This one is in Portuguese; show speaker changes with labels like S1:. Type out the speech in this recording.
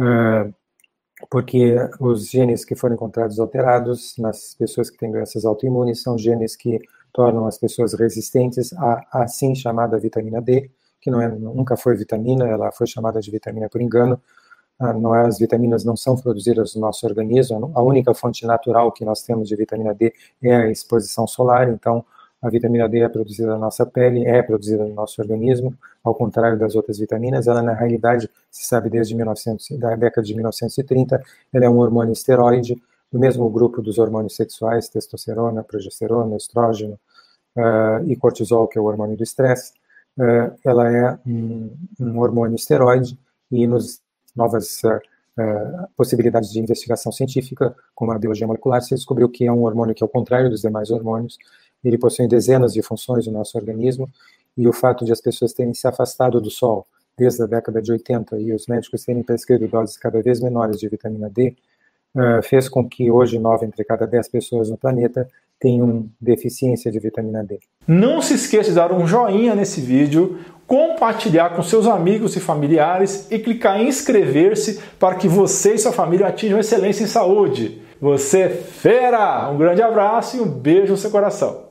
S1: uh, porque os genes que foram encontrados alterados nas pessoas que têm doenças autoimunes são genes que tornam as pessoas resistentes à assim chamada vitamina D, que não é, nunca foi vitamina, ela foi chamada de vitamina por engano. Ah, não é, as vitaminas não são produzidas no nosso organismo, a única fonte natural que nós temos de vitamina D é a exposição solar, então a vitamina D é produzida na nossa pele, é produzida no nosso organismo, ao contrário das outras vitaminas, ela na realidade, se sabe desde 1900, da década de 1930, ela é um hormônio esteroide, do mesmo grupo dos hormônios sexuais, testosterona, progesterona, estrógeno uh, e cortisol, que é o hormônio do estresse. Uh, ela é um, um, hormônio esteroide e nos novas uh, possibilidades de investigação científica, como a biologia molecular, se descobriu que é um hormônio que, ao contrário dos demais hormônios, ele possui dezenas de funções no nosso organismo e o fato de as pessoas terem se afastado do sol desde a década de 80 e os médicos terem prescrito doses cada vez menores de vitamina D uh, fez com que hoje nove entre cada dez pessoas no planeta tenham deficiência de vitamina D.
S2: Não se esqueça de dar um joinha nesse vídeo, compartilhar com seus amigos e familiares e clicar em inscrever-se para que você e sua família atinjam excelência em saúde. Você é fera! Um grande abraço e um beijo no seu coração.